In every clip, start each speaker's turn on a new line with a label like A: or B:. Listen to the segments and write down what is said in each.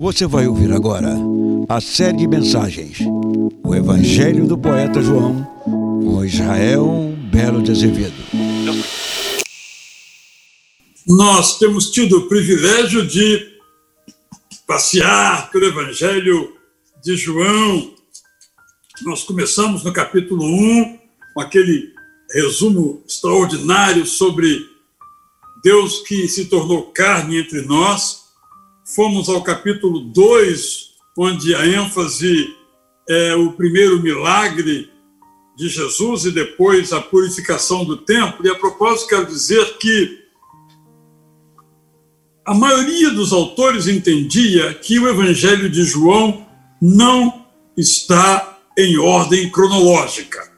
A: Você vai ouvir agora a série de mensagens O Evangelho do Poeta João com Israel Belo de Azevedo.
B: Nós temos tido o privilégio de passear pelo Evangelho de João. Nós começamos no capítulo 1, com aquele resumo extraordinário sobre Deus que se tornou carne entre nós. Fomos ao capítulo 2, onde a ênfase é o primeiro milagre de Jesus e depois a purificação do templo. E a propósito, quero dizer que a maioria dos autores entendia que o Evangelho de João não está em ordem cronológica.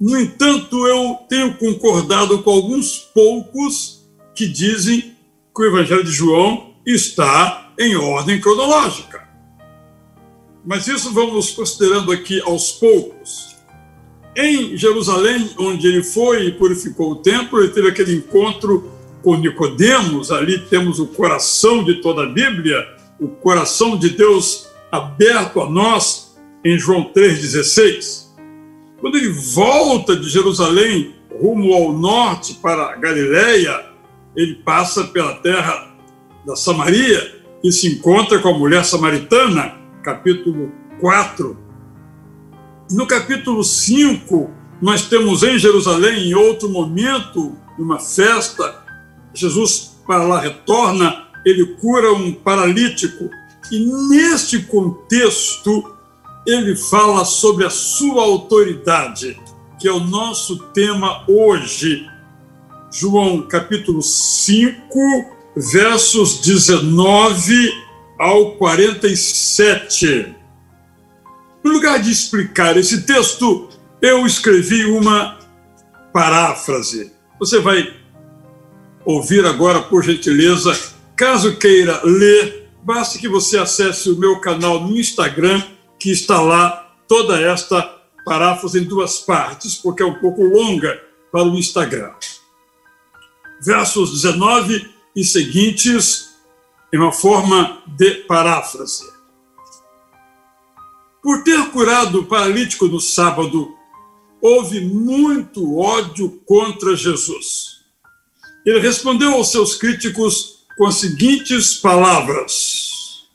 B: No entanto, eu tenho concordado com alguns poucos que dizem que o Evangelho de João está em ordem cronológica. Mas isso vamos considerando aqui aos poucos. Em Jerusalém, onde ele foi e purificou o templo, ele teve aquele encontro com Nicodemos, ali temos o coração de toda a Bíblia, o coração de Deus aberto a nós em João 3:16. Quando ele volta de Jerusalém rumo ao norte para Galiléia, ele passa pela terra da Samaria e se encontra com a mulher samaritana, capítulo 4. No capítulo 5, nós temos em Jerusalém, em outro momento, uma festa, Jesus para lá retorna, ele cura um paralítico. E neste contexto, ele fala sobre a sua autoridade, que é o nosso tema hoje. João capítulo 5, versos 19 ao 47. No lugar de explicar esse texto, eu escrevi uma paráfrase. Você vai ouvir agora, por gentileza. Caso queira ler, basta que você acesse o meu canal no Instagram que está lá toda esta paráfrase em duas partes, porque é um pouco longa para o Instagram. Versos 19 e seguintes, em uma forma de paráfrase. Por ter curado o paralítico no sábado, houve muito ódio contra Jesus. Ele respondeu aos seus críticos com as seguintes palavras.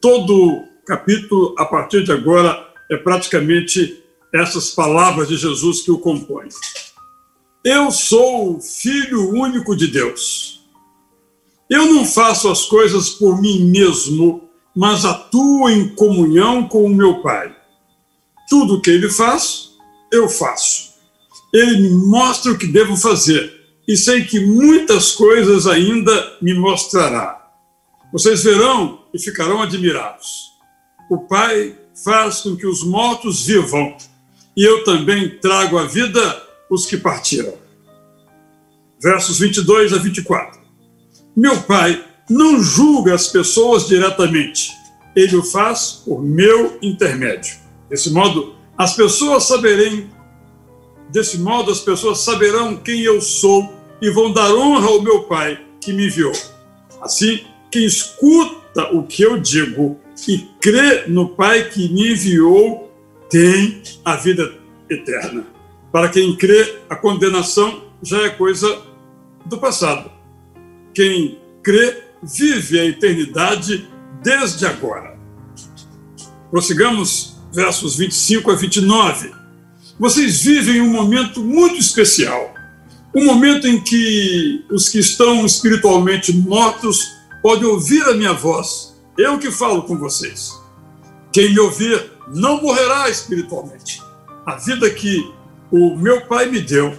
B: Todo capítulo, a partir de agora, é praticamente essas palavras de Jesus que o compõem. Eu sou o Filho único de Deus. Eu não faço as coisas por mim mesmo, mas atuo em comunhão com o meu Pai. Tudo o que ele faz, eu faço. Ele me mostra o que devo fazer e sei que muitas coisas ainda me mostrará. Vocês verão e ficarão admirados o Pai faz com que os mortos vivam, e eu também trago à vida os que partiram. Versos 22 a 24. Meu Pai não julga as pessoas diretamente, ele o faz por meu intermédio. Desse modo, as pessoas saberem, desse modo as pessoas saberão quem eu sou e vão dar honra ao meu Pai que me enviou. Assim, quem escuta o que eu digo e crê no Pai que me enviou tem a vida eterna. Para quem crê, a condenação já é coisa do passado. Quem crê vive a eternidade desde agora. Prossigamos versos 25 a 29. Vocês vivem um momento muito especial. Um momento em que os que estão espiritualmente mortos podem ouvir a minha voz eu que falo com vocês. Quem me ouvir não morrerá espiritualmente. A vida que o meu Pai me deu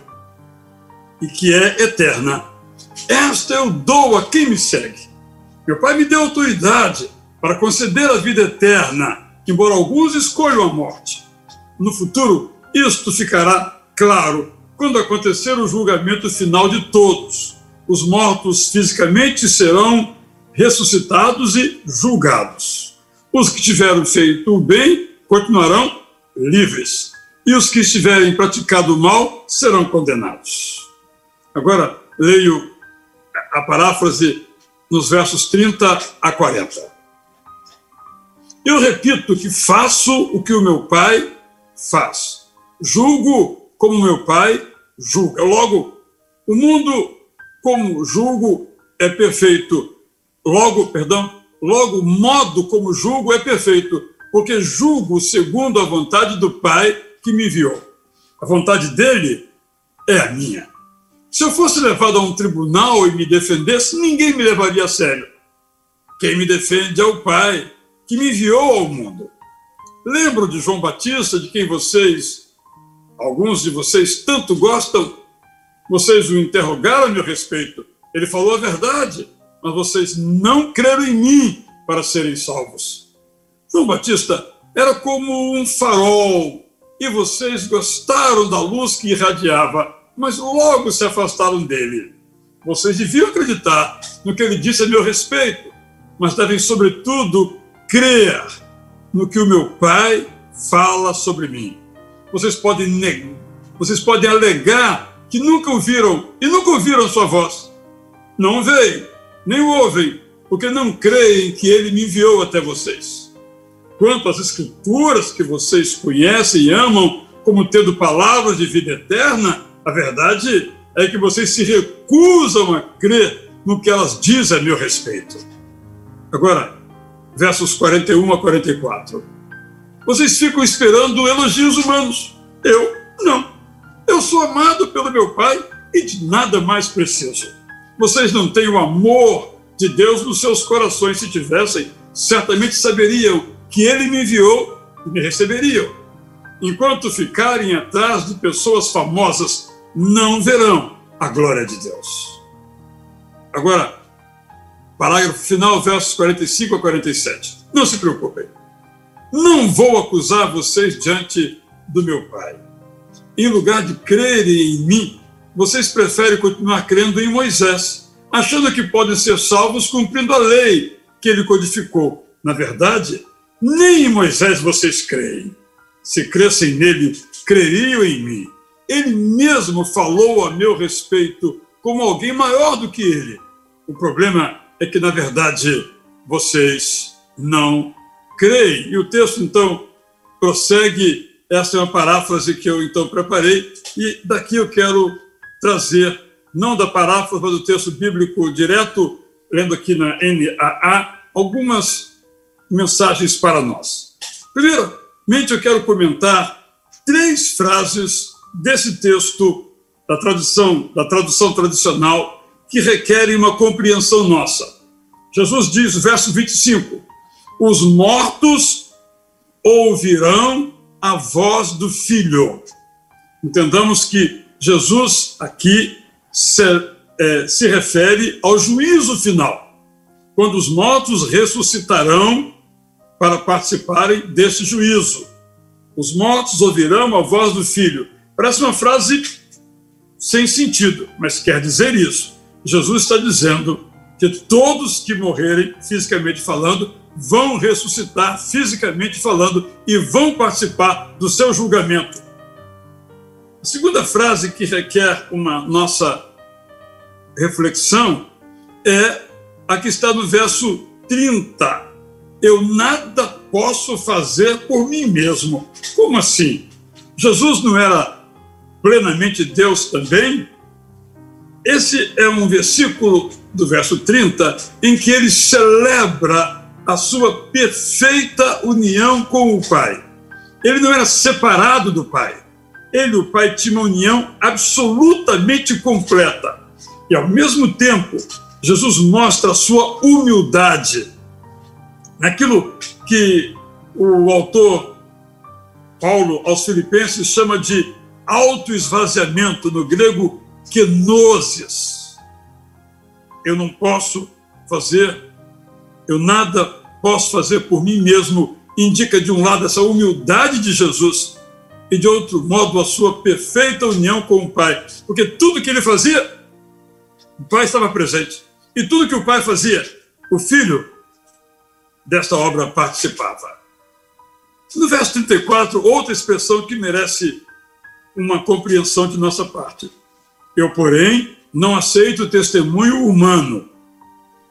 B: e que é eterna, esta eu dou a quem me segue. Meu Pai me deu autoridade para conceder a vida eterna, embora alguns escolham a morte. No futuro, isto ficará claro quando acontecer o julgamento final de todos. Os mortos fisicamente serão ressuscitados e julgados. Os que tiveram feito o bem continuarão livres, e os que estiverem praticado mal serão condenados. Agora, leio a paráfrase nos versos 30 a 40. Eu repito que faço o que o meu pai faz. Julgo como meu pai julga. Logo, o mundo como julgo é perfeito. Logo, perdão, logo o modo como julgo é perfeito, porque julgo segundo a vontade do Pai que me enviou. A vontade dele é a minha. Se eu fosse levado a um tribunal e me defendesse, ninguém me levaria a sério. Quem me defende é o Pai que me enviou ao mundo. Lembro de João Batista, de quem vocês, alguns de vocês, tanto gostam. Vocês o interrogaram a meu respeito. Ele falou a verdade, mas vocês não creram em mim para serem salvos. João Batista era como um farol e vocês gostaram da luz que irradiava, mas logo se afastaram dele. Vocês deviam acreditar no que ele disse a meu respeito, mas devem, sobretudo, crer no que o meu Pai fala sobre mim. Vocês podem negar, vocês podem alegar que nunca ouviram e nunca ouviram sua voz. Não veem, nem ouvem, porque não creem que ele me enviou até vocês quanto às Escrituras que vocês conhecem e amam como tendo palavras de vida eterna, a verdade é que vocês se recusam a crer no que elas dizem a meu respeito. Agora, versos 41 a 44. Vocês ficam esperando elogios humanos. Eu, não. Eu sou amado pelo meu Pai e de nada mais preciso. Vocês não têm o amor de Deus nos seus corações. Se tivessem, certamente saberiam que ele me enviou e me receberiam. Enquanto ficarem atrás de pessoas famosas, não verão a glória de Deus. Agora, parágrafo final, versos 45 a 47. Não se preocupem. Não vou acusar vocês diante do meu Pai. Em lugar de crerem em mim, vocês preferem continuar crendo em Moisés, achando que podem ser salvos cumprindo a lei que ele codificou. Na verdade, nem em Moisés vocês creem. Se crescem nele, creriam em mim. Ele mesmo falou a meu respeito como alguém maior do que ele. O problema é que, na verdade, vocês não creem. E o texto, então, prossegue. Essa é uma paráfrase que eu, então, preparei. E daqui eu quero trazer, não da paráfrase, mas do texto bíblico direto, lendo aqui na NAA, algumas mensagens para nós. Primeiramente, eu quero comentar três frases desse texto da tradução, da tradução tradicional que requerem uma compreensão nossa. Jesus diz, verso 25: Os mortos ouvirão a voz do Filho. Entendamos que Jesus aqui se, é, se refere ao juízo final, quando os mortos ressuscitarão para participarem deste juízo. Os mortos ouvirão a voz do filho. Parece uma frase sem sentido, mas quer dizer isso. Jesus está dizendo que todos que morrerem, fisicamente falando, vão ressuscitar, fisicamente falando, e vão participar do seu julgamento. A segunda frase que requer uma nossa reflexão é a que está no verso 30 eu nada posso fazer por mim mesmo. Como assim? Jesus não era plenamente Deus também? Esse é um versículo do verso 30 em que ele celebra a sua perfeita união com o Pai. Ele não era separado do Pai. Ele e o Pai tinham uma união absolutamente completa. E ao mesmo tempo, Jesus mostra a sua humildade naquilo que o autor Paulo aos Filipenses chama de autoesvaziamento, no grego kenosis. Eu não posso fazer, eu nada posso fazer por mim mesmo, indica de um lado essa humildade de Jesus e de outro modo a sua perfeita união com o Pai, porque tudo que ele fazia, o Pai estava presente. E tudo que o Pai fazia, o Filho desta obra participava. No verso 34, outra expressão que merece uma compreensão de nossa parte. Eu, porém, não aceito o testemunho humano.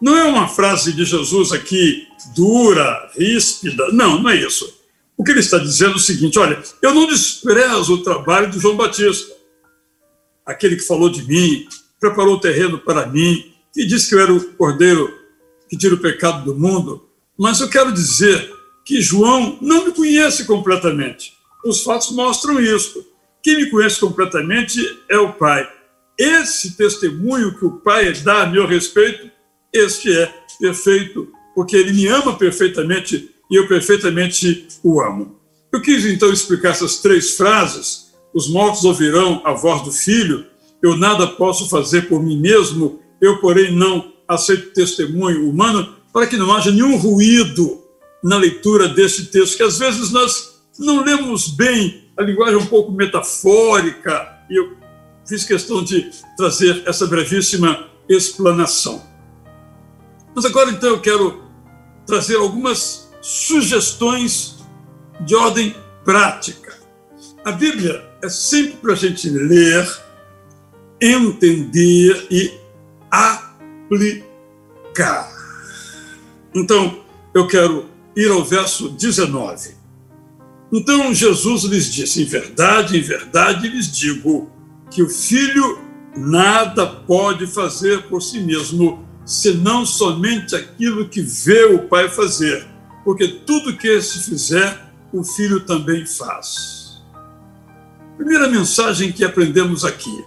B: Não é uma frase de Jesus aqui dura, ríspida. Não, não é isso. O que ele está dizendo é o seguinte: olha, eu não desprezo o trabalho de João Batista, aquele que falou de mim, preparou o terreno para mim, que disse que eu era o cordeiro que tira o pecado do mundo. Mas eu quero dizer que João não me conhece completamente. Os fatos mostram isso. Quem me conhece completamente é o Pai. Esse testemunho que o Pai dá a meu respeito, este é perfeito, porque ele me ama perfeitamente e eu perfeitamente o amo. Eu quis então explicar essas três frases. Os mortos ouvirão a voz do Filho. Eu nada posso fazer por mim mesmo. Eu, porém, não aceito testemunho humano para que não haja nenhum ruído na leitura deste texto, que às vezes nós não lemos bem a linguagem um pouco metafórica, e eu fiz questão de trazer essa brevíssima explanação. Mas agora, então, eu quero trazer algumas sugestões de ordem prática. A Bíblia é sempre para a gente ler, entender e aplicar. Então, eu quero ir ao verso 19. Então Jesus lhes disse: Em verdade, em verdade lhes digo que o filho nada pode fazer por si mesmo, senão somente aquilo que vê o pai fazer, porque tudo que esse fizer, o filho também faz. Primeira mensagem que aprendemos aqui: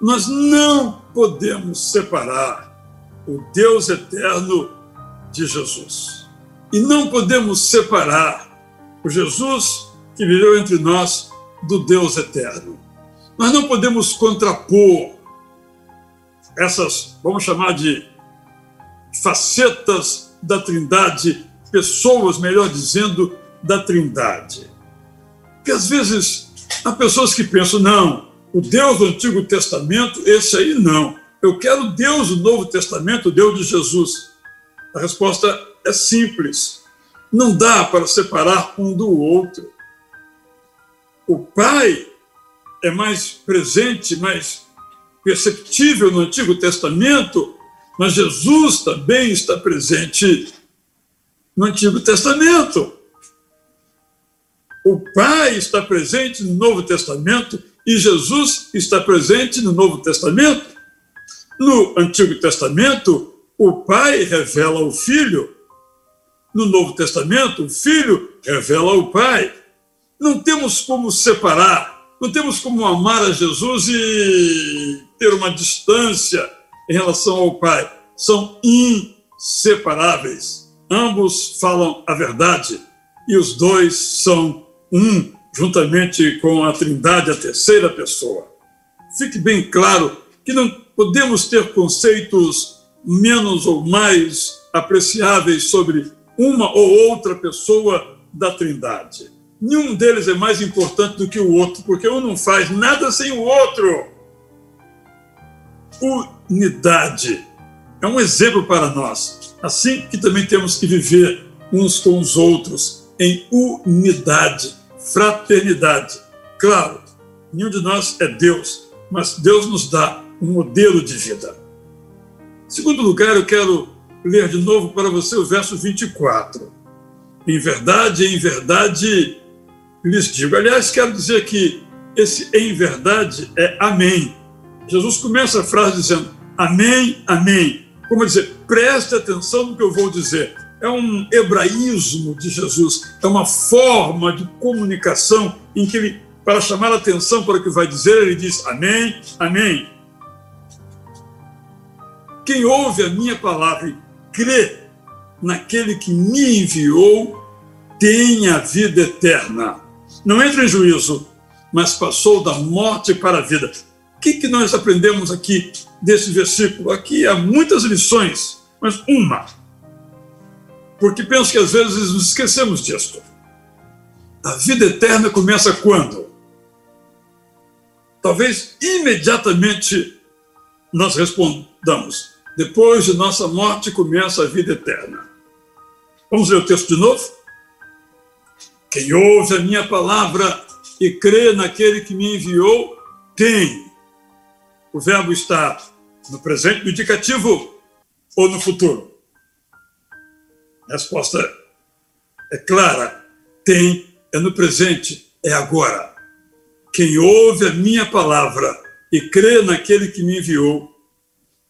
B: nós não podemos separar o Deus eterno de Jesus. E não podemos separar o Jesus que viveu entre nós do Deus eterno. Nós não podemos contrapor essas, vamos chamar de facetas da Trindade, pessoas, melhor dizendo, da Trindade. Porque às vezes há pessoas que pensam, não, o Deus do Antigo Testamento, esse aí não. Eu quero Deus do Novo Testamento, Deus de Jesus. A resposta é simples. Não dá para separar um do outro. O Pai é mais presente, mais perceptível no Antigo Testamento, mas Jesus também está presente no Antigo Testamento. O Pai está presente no Novo Testamento e Jesus está presente no Novo Testamento. No Antigo Testamento, o Pai revela o Filho no Novo Testamento, o Filho revela o Pai. Não temos como separar, não temos como amar a Jesus e ter uma distância em relação ao Pai. São inseparáveis. Ambos falam a verdade e os dois são um, juntamente com a Trindade, a terceira pessoa. Fique bem claro que não podemos ter conceitos menos ou mais apreciáveis sobre uma ou outra pessoa da Trindade. Nenhum deles é mais importante do que o outro, porque um não faz nada sem o outro. Unidade é um exemplo para nós. Assim que também temos que viver uns com os outros em unidade, fraternidade. Claro, nenhum de nós é Deus, mas Deus nos dá um modelo de vida. Segundo lugar, eu quero ler de novo para você o verso 24. Em verdade, em verdade lhes digo. Aliás, quero dizer que esse em verdade é amém. Jesus começa a frase dizendo amém, amém. Como dizer, preste atenção no que eu vou dizer. É um hebraísmo de Jesus, é uma forma de comunicação em que ele, para chamar a atenção para o que vai dizer, ele diz amém, amém. Quem ouve a minha palavra e crê naquele que me enviou tem a vida eterna. Não entra em juízo, mas passou da morte para a vida. O que, que nós aprendemos aqui desse versículo? Aqui há muitas lições, mas uma. Porque penso que às vezes nos esquecemos disso. A vida eterna começa quando? Talvez imediatamente nós respondamos: depois de nossa morte começa a vida eterna. Vamos ler o texto de novo? Quem ouve a minha palavra e crê naquele que me enviou, tem. O verbo está no presente do indicativo ou no futuro? A resposta é clara: tem, é no presente, é agora. Quem ouve a minha palavra e crê naquele que me enviou,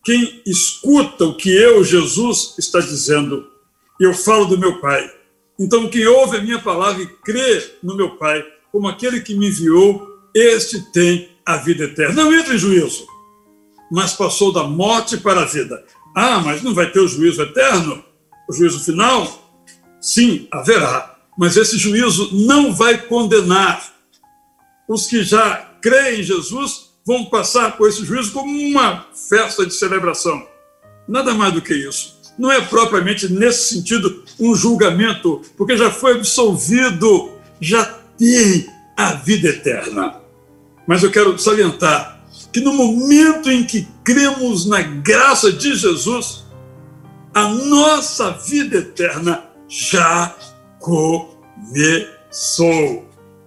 B: quem escuta o que eu, Jesus, está dizendo, eu falo do meu Pai. Então, quem ouve a minha palavra e crê no meu Pai, como aquele que me enviou, este tem a vida eterna. Não entra em juízo, mas passou da morte para a vida. Ah, mas não vai ter o juízo eterno? O juízo final? Sim, haverá. Mas esse juízo não vai condenar. Os que já creem em Jesus vão passar por esse juízo como uma festa de celebração. Nada mais do que isso. Não é propriamente nesse sentido um julgamento, porque já foi absolvido, já tem a vida eterna. Mas eu quero salientar que no momento em que cremos na graça de Jesus, a nossa vida eterna já começou.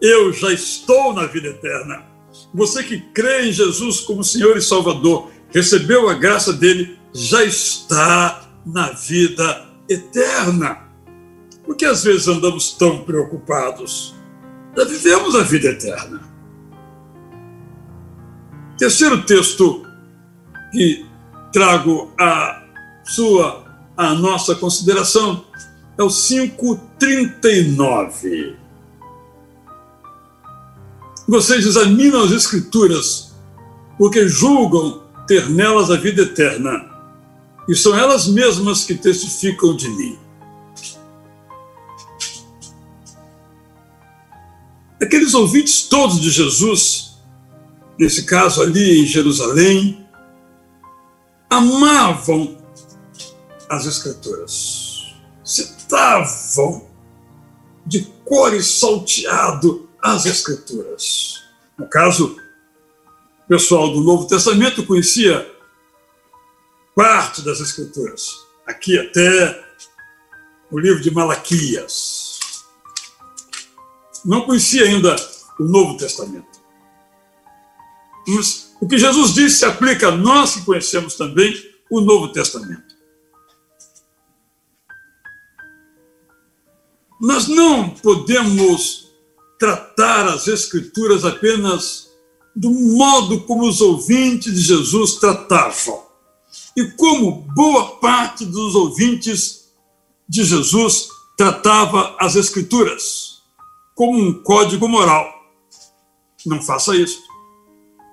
B: Eu já estou na vida eterna. Você que crê em Jesus como Senhor e Salvador, recebeu a graça dele, já está na vida eterna. Por que às vezes andamos tão preocupados? Já vivemos a vida eterna. Terceiro texto que trago a sua, a nossa consideração é o 539. Vocês examinam as Escrituras porque julgam ter nelas a vida eterna, e são elas mesmas que testificam de mim. Aqueles ouvintes todos de Jesus nesse caso ali em Jerusalém, amavam as Escrituras, citavam de cor e salteado as Escrituras. No caso, o pessoal do Novo Testamento conhecia parte das Escrituras, aqui até o livro de Malaquias. Não conhecia ainda o Novo Testamento. Mas o que Jesus disse se aplica a nós que conhecemos também o Novo Testamento. Nós não podemos tratar as Escrituras apenas do modo como os ouvintes de Jesus tratavam. E como boa parte dos ouvintes de Jesus tratava as Escrituras como um código moral. Não faça isso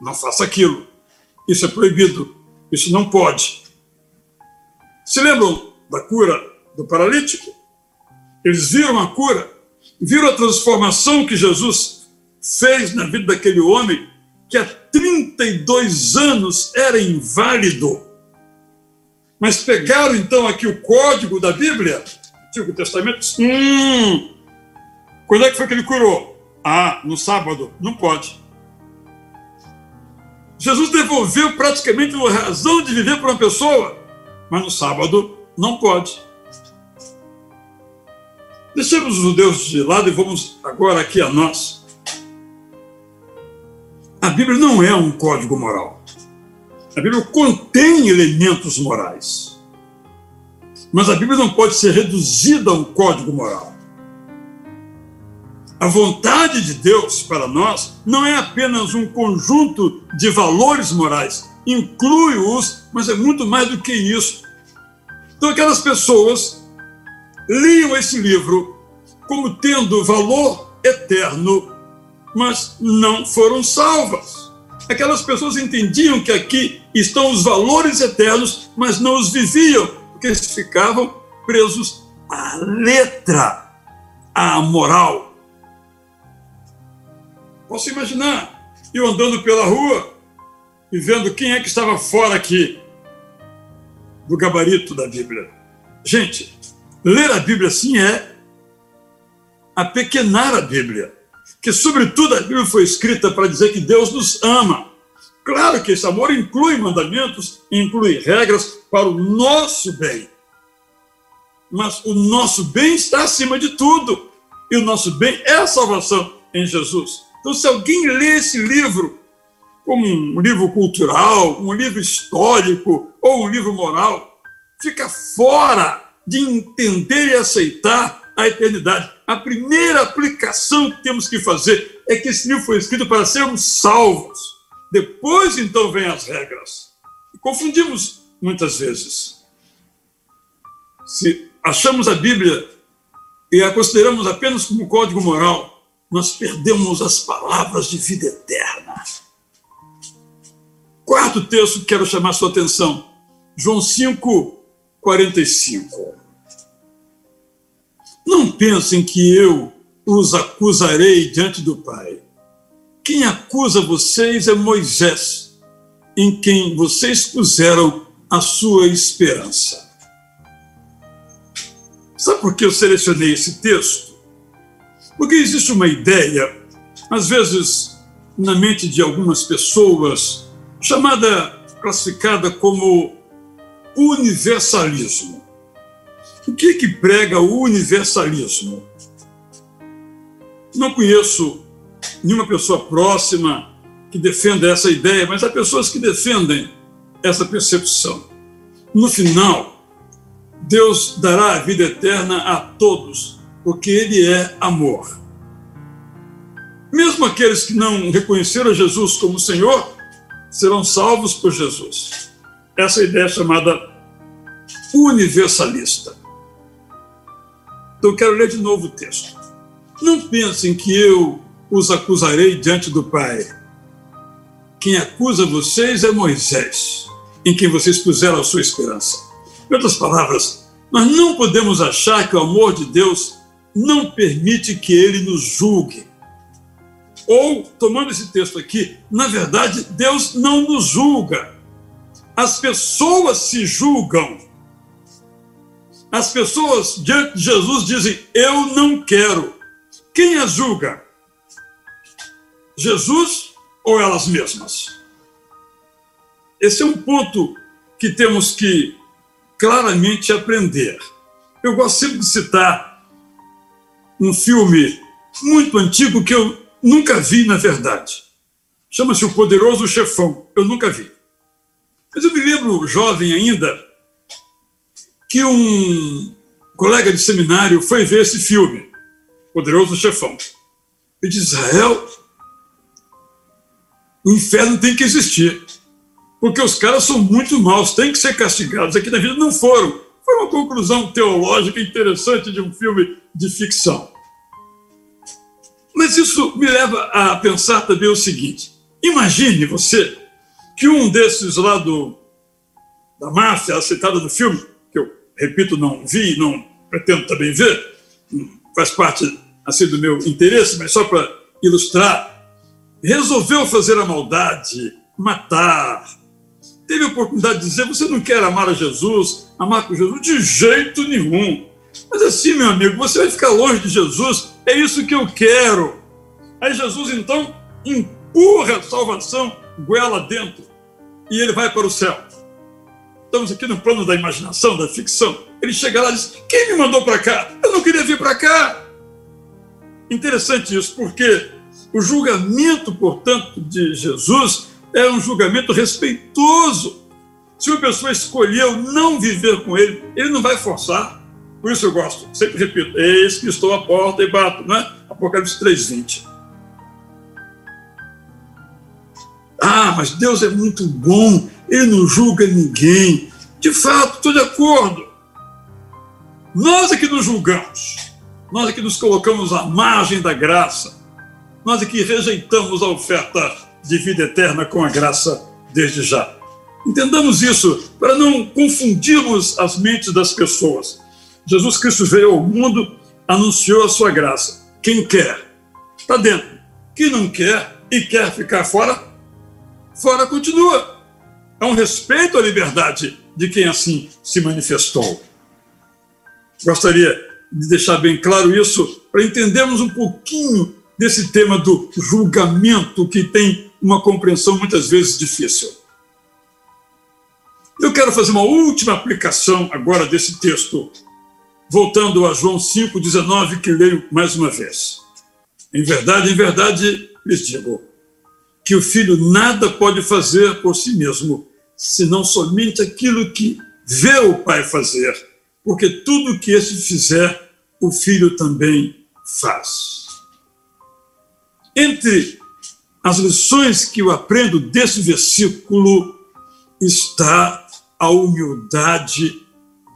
B: não faça aquilo. Isso é proibido. Isso não pode. Se lembram da cura do paralítico? Eles viram a cura, viram a transformação que Jesus fez na vida daquele homem que há 32 anos era inválido. Mas pegaram então aqui o código da Bíblia, Antigo Testamento, hum, quando é que foi que ele curou? Ah, no sábado. Não pode. Jesus devolveu praticamente a razão de viver para uma pessoa, mas no sábado não pode. Deixemos os judeus de lado e vamos agora aqui a nós. A Bíblia não é um código moral. A Bíblia contém elementos morais. Mas a Bíblia não pode ser reduzida a um código moral. A vontade de Deus para nós não é apenas um conjunto de valores morais, inclui-os, mas é muito mais do que isso. Então, aquelas pessoas liam esse livro como tendo valor eterno, mas não foram salvas. Aquelas pessoas entendiam que aqui estão os valores eternos, mas não os viviam, porque eles ficavam presos à letra, à moral Posso imaginar eu andando pela rua e vendo quem é que estava fora aqui do gabarito da Bíblia. Gente, ler a Bíblia assim é apequenar a Bíblia. Que, sobretudo, a Bíblia foi escrita para dizer que Deus nos ama. Claro que esse amor inclui mandamentos, inclui regras para o nosso bem. Mas o nosso bem está acima de tudo. E o nosso bem é a salvação em Jesus. Então, se alguém lê esse livro como um livro cultural, um livro histórico ou um livro moral, fica fora de entender e aceitar a eternidade. A primeira aplicação que temos que fazer é que esse livro foi escrito para sermos salvos. Depois, então, vem as regras. Confundimos muitas vezes. Se achamos a Bíblia e a consideramos apenas como código moral, nós perdemos as palavras de vida eterna. Quarto texto que quero chamar sua atenção, João 5, 45. Não pensem que eu os acusarei diante do Pai. Quem acusa vocês é Moisés, em quem vocês puseram a sua esperança. Sabe por que eu selecionei esse texto? Porque existe uma ideia, às vezes, na mente de algumas pessoas, chamada, classificada como universalismo. O que que prega o universalismo? Não conheço nenhuma pessoa próxima que defenda essa ideia, mas há pessoas que defendem essa percepção. No final, Deus dará a vida eterna a todos, porque Ele é amor. Mesmo aqueles que não reconheceram Jesus como Senhor, serão salvos por Jesus. Essa é ideia é chamada universalista. Então, quero ler de novo o texto. Não pensem que eu os acusarei diante do Pai. Quem acusa vocês é Moisés, em quem vocês puseram a sua esperança. Em outras palavras, nós não podemos achar que o amor de Deus não permite que ele nos julgue. Ou, tomando esse texto aqui, na verdade, Deus não nos julga. As pessoas se julgam. As pessoas diante de Jesus dizem: Eu não quero. Quem as julga? Jesus ou elas mesmas? Esse é um ponto que temos que claramente aprender. Eu gosto sempre de citar um filme muito antigo que eu nunca vi, na verdade. Chama-se O Poderoso Chefão. Eu nunca vi. Mas eu me lembro, jovem ainda, que um colega de seminário foi ver esse filme, Poderoso Chefão. E disse: Israel, o inferno tem que existir porque os caras são muito maus, têm que ser castigados. Aqui na vida não foram. Foi uma conclusão teológica interessante de um filme de ficção. Mas isso me leva a pensar também o seguinte: imagine você que um desses lá do, da máfia, aceitada do filme, repito, não vi, não pretendo também ver, faz parte assim do meu interesse, mas só para ilustrar, resolveu fazer a maldade, matar, teve a oportunidade de dizer: você não quer amar a Jesus, amar com Jesus? De jeito nenhum. Mas assim, meu amigo, você vai ficar longe de Jesus, é isso que eu quero. Aí Jesus então empurra a salvação goela dentro e ele vai para o céu. Estamos aqui no plano da imaginação, da ficção. Ele chega lá e diz: Quem me mandou para cá? Eu não queria vir para cá. Interessante isso, porque o julgamento, portanto, de Jesus é um julgamento respeitoso. Se uma pessoa escolheu não viver com ele, ele não vai forçar. Por isso eu gosto, sempre repito, eis que estou à porta e bato, não é? Apocalipse 3,20. Ah, mas Deus é muito bom, ele não julga ninguém. De fato, estou de acordo. Nós é que nos julgamos, nós é que nos colocamos à margem da graça, nós é que rejeitamos a oferta de vida eterna com a graça desde já. Entendamos isso para não confundirmos as mentes das pessoas. Jesus Cristo veio ao mundo, anunciou a sua graça. Quem quer, está dentro. Quem não quer e quer ficar fora, fora continua. É um respeito à liberdade de quem assim se manifestou. Gostaria de deixar bem claro isso para entendermos um pouquinho desse tema do julgamento que tem uma compreensão muitas vezes difícil. Eu quero fazer uma última aplicação agora desse texto, voltando a João 5,19, que leio mais uma vez. Em verdade, em verdade, lhes digo que o filho nada pode fazer por si mesmo, senão somente aquilo que vê o pai fazer, porque tudo que esse fizer, o filho também faz. Entre as lições que eu aprendo desse versículo está a humildade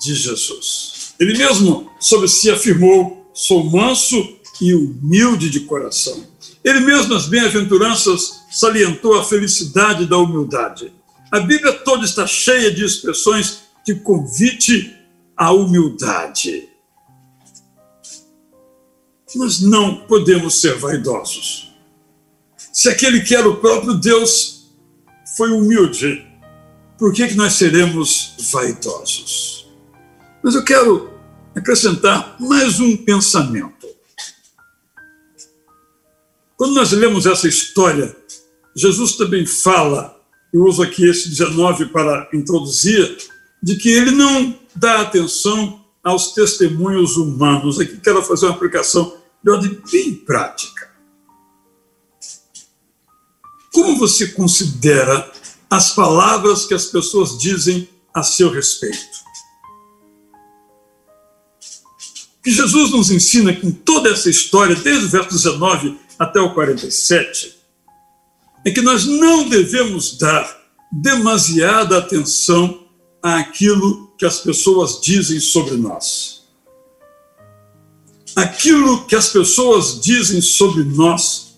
B: de Jesus. Ele mesmo sobre si afirmou: sou manso e humilde de coração. Ele mesmo, nas bem-aventuranças, salientou a felicidade da humildade. A Bíblia toda está cheia de expressões de convite à humildade. Nós não podemos ser vaidosos. Se aquele que era o próprio Deus foi humilde, por que, que nós seremos vaidosos? Mas eu quero acrescentar mais um pensamento. Quando nós lemos essa história, Jesus também fala, eu uso aqui esse 19 para introduzir, de que ele não dá atenção aos testemunhos humanos. Aqui quero fazer uma aplicação de ordem bem prática. Como você considera as palavras que as pessoas dizem a seu respeito? que Jesus nos ensina com toda essa história, desde o verso 19 até o 47, é que nós não devemos dar demasiada atenção àquilo que as pessoas dizem sobre nós. Aquilo que as pessoas dizem sobre nós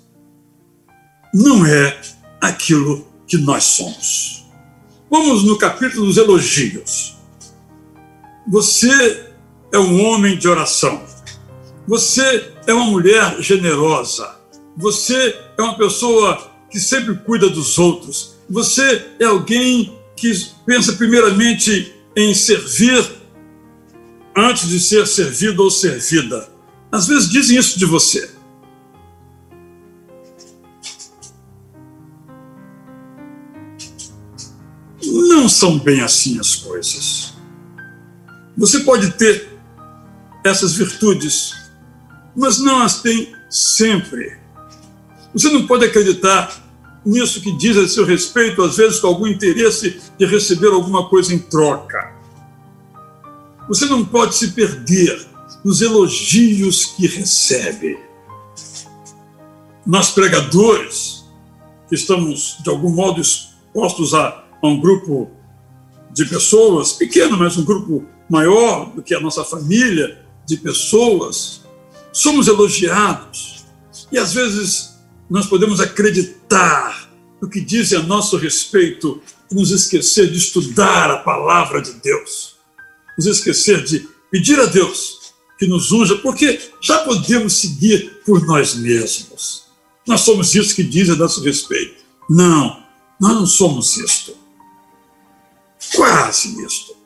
B: não é aquilo que nós somos. Vamos no capítulo dos elogios. Você é um homem de oração. Você é uma mulher generosa. Você é uma pessoa que sempre cuida dos outros. Você é alguém que pensa primeiramente em servir antes de ser servido ou servida. Às vezes dizem isso de você. Não são bem assim as coisas. Você pode ter essas virtudes, mas não as tem sempre. Você não pode acreditar nisso que diz a seu respeito, às vezes com algum interesse de receber alguma coisa em troca. Você não pode se perder nos elogios que recebe. Nós pregadores, que estamos de algum modo expostos a, a um grupo de pessoas, pequeno, mas um grupo maior do que a nossa família, de pessoas, somos elogiados e às vezes nós podemos acreditar no que dizem a nosso respeito e nos esquecer de estudar a palavra de Deus, nos esquecer de pedir a Deus que nos unja, porque já podemos seguir por nós mesmos. Nós somos isso que dizem a nosso respeito. Não, nós não somos isto. Quase isto.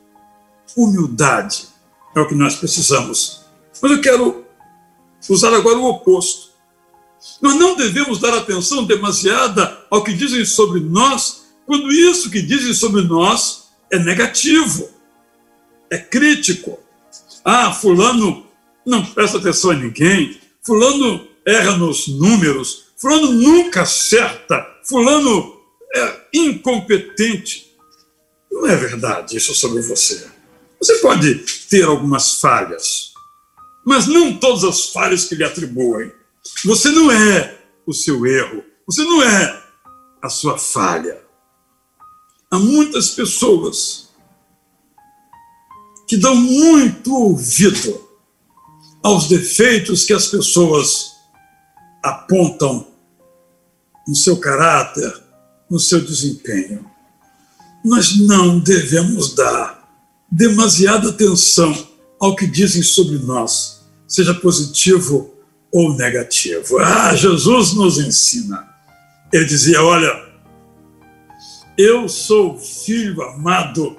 B: Humildade é o que nós precisamos. Mas eu quero usar agora o oposto. Nós não devemos dar atenção demasiada ao que dizem sobre nós, quando isso que dizem sobre nós é negativo, é crítico. Ah, Fulano não presta atenção a ninguém, Fulano erra nos números, Fulano nunca acerta, Fulano é incompetente. Não é verdade isso sobre você. Você pode ter algumas falhas, mas não todas as falhas que lhe atribuem. Você não é o seu erro, você não é a sua falha. Há muitas pessoas que dão muito ouvido aos defeitos que as pessoas apontam no seu caráter, no seu desempenho. Nós não devemos dar demasiada atenção ao que dizem sobre nós, seja positivo ou negativo. Ah, Jesus nos ensina. Ele dizia: Olha, eu sou filho amado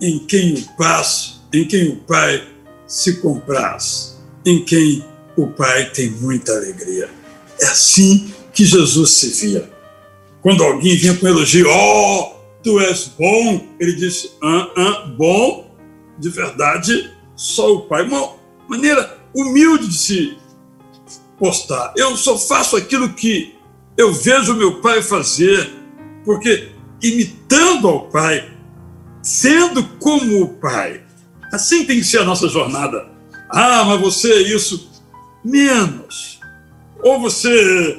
B: em quem o Pai, em quem o Pai se compraz, em quem o Pai tem muita alegria. É assim que Jesus se via. Quando alguém vinha com elogio, oh, tu és bom. Ele disse, ah, ah, bom, de verdade, só o Pai. Uma maneira humilde de se postar. Eu só faço aquilo que eu vejo meu Pai fazer, porque imitando ao Pai, sendo como o Pai. Assim tem que ser a nossa jornada. Ah, mas você é isso. Menos. Ou você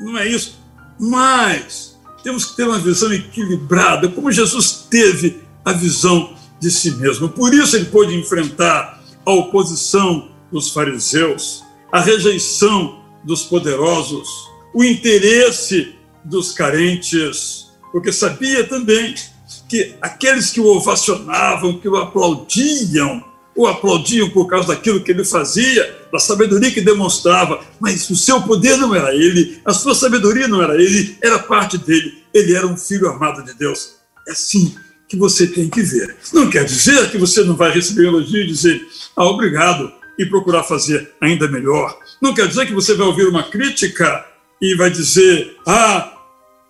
B: não é isso. Mais. Temos que ter uma visão equilibrada, como Jesus teve a visão de si mesmo. Por isso ele pôde enfrentar a oposição dos fariseus, a rejeição dos poderosos, o interesse dos carentes, porque sabia também que aqueles que o ovacionavam, que o aplaudiam, o aplaudiam por causa daquilo que ele fazia, da sabedoria que demonstrava, mas o seu poder não era ele, a sua sabedoria não era ele, era parte dele. Ele era um filho amado de Deus. É assim que você tem que ver. Não quer dizer que você não vai receber elogio e dizer, ah, obrigado, e procurar fazer ainda melhor. Não quer dizer que você vai ouvir uma crítica e vai dizer, ah,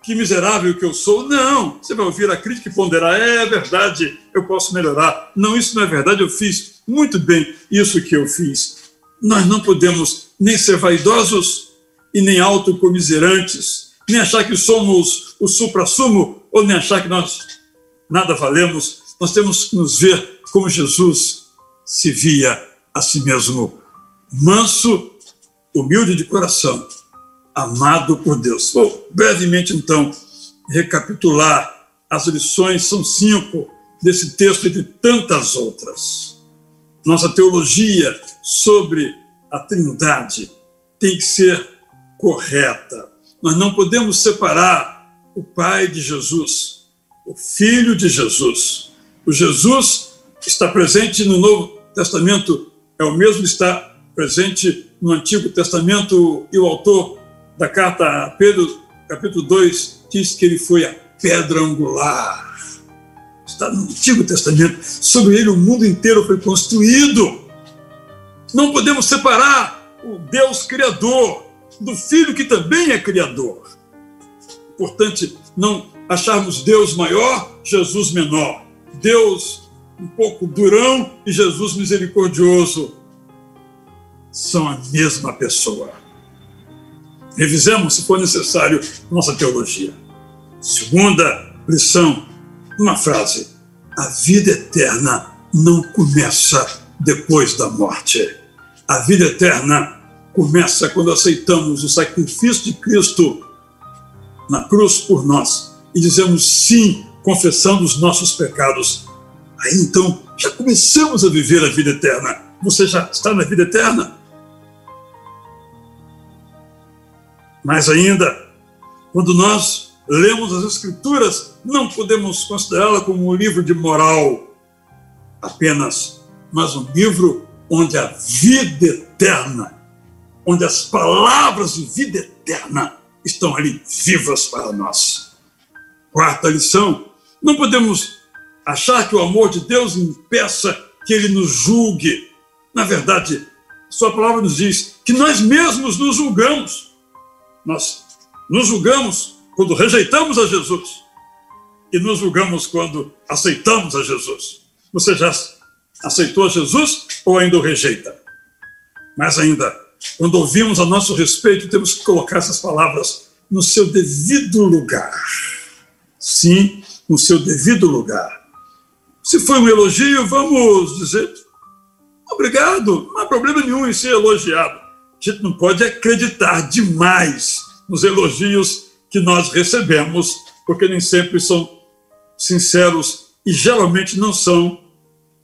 B: que miserável que eu sou. Não, você vai ouvir a crítica e ponderar, é verdade, eu posso melhorar. Não, isso não é verdade, eu fiz muito bem isso que eu fiz. Nós não podemos nem ser vaidosos e nem autocomiserantes, nem achar que somos o supra-sumo ou nem achar que nós nada valemos. Nós temos que nos ver como Jesus se via a si mesmo, manso, humilde de coração amado por Deus. Vou brevemente, então, recapitular as lições, são cinco, desse texto e de tantas outras. Nossa teologia sobre a Trindade tem que ser correta. Nós não podemos separar o Pai de Jesus, o Filho de Jesus. O Jesus está presente no Novo Testamento, é o mesmo que está presente no Antigo Testamento, e o autor da carta a Pedro, capítulo 2, diz que ele foi a pedra angular. Está no Antigo Testamento. Sobre ele o mundo inteiro foi construído. Não podemos separar o Deus Criador do Filho que também é Criador. Importante não acharmos Deus maior, Jesus menor. Deus um pouco durão e Jesus misericordioso são a mesma pessoa. Revisemos, se for necessário, nossa teologia. Segunda lição, uma frase: a vida eterna não começa depois da morte. A vida eterna começa quando aceitamos o sacrifício de Cristo na cruz por nós e dizemos sim, confessando os nossos pecados. Aí então já começamos a viver a vida eterna. Você já está na vida eterna? Mais ainda, quando nós lemos as Escrituras, não podemos considerá-la como um livro de moral apenas, mas um livro onde a vida eterna, onde as palavras de vida eterna estão ali vivas para nós. Quarta lição: não podemos achar que o amor de Deus impeça que ele nos julgue. Na verdade, Sua palavra nos diz que nós mesmos nos julgamos. Nós nos julgamos quando rejeitamos a Jesus e nos julgamos quando aceitamos a Jesus. Você já aceitou a Jesus ou ainda o rejeita? Mais ainda, quando ouvimos a nosso respeito, temos que colocar essas palavras no seu devido lugar. Sim, no seu devido lugar. Se foi um elogio, vamos dizer obrigado, não há problema nenhum em ser elogiado. A gente não pode acreditar demais nos elogios que nós recebemos, porque nem sempre são sinceros e geralmente não são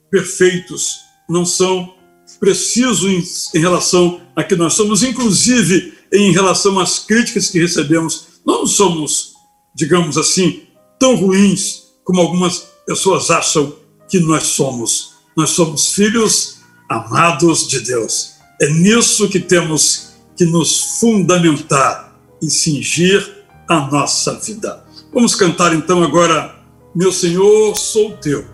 B: perfeitos, não são precisos em, relação a que nós somos, inclusive em relação às críticas que recebemos. Não somos, digamos assim, tão ruins como algumas pessoas acham que nós somos. Nós somos filhos amados de Deus. É nisso que temos que nos fundamentar e cingir a nossa vida. Vamos cantar então agora, meu Senhor, sou teu,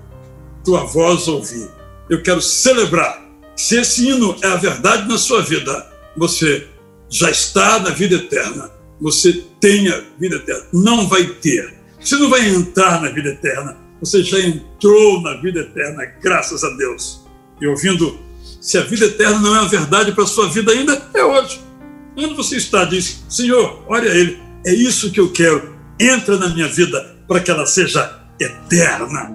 B: tua voz ouvi. Eu quero celebrar. Se esse hino é a verdade na sua vida, você já está na vida eterna. Você tem a vida eterna. Não vai ter. Você não vai entrar na vida eterna você já entrou na vida eterna, graças a Deus. E ouvindo, se a vida eterna não é a verdade para a sua vida ainda, é hoje. Onde você está, diz, Senhor, olha ele, é isso que eu quero, entra na minha vida para que ela seja eterna.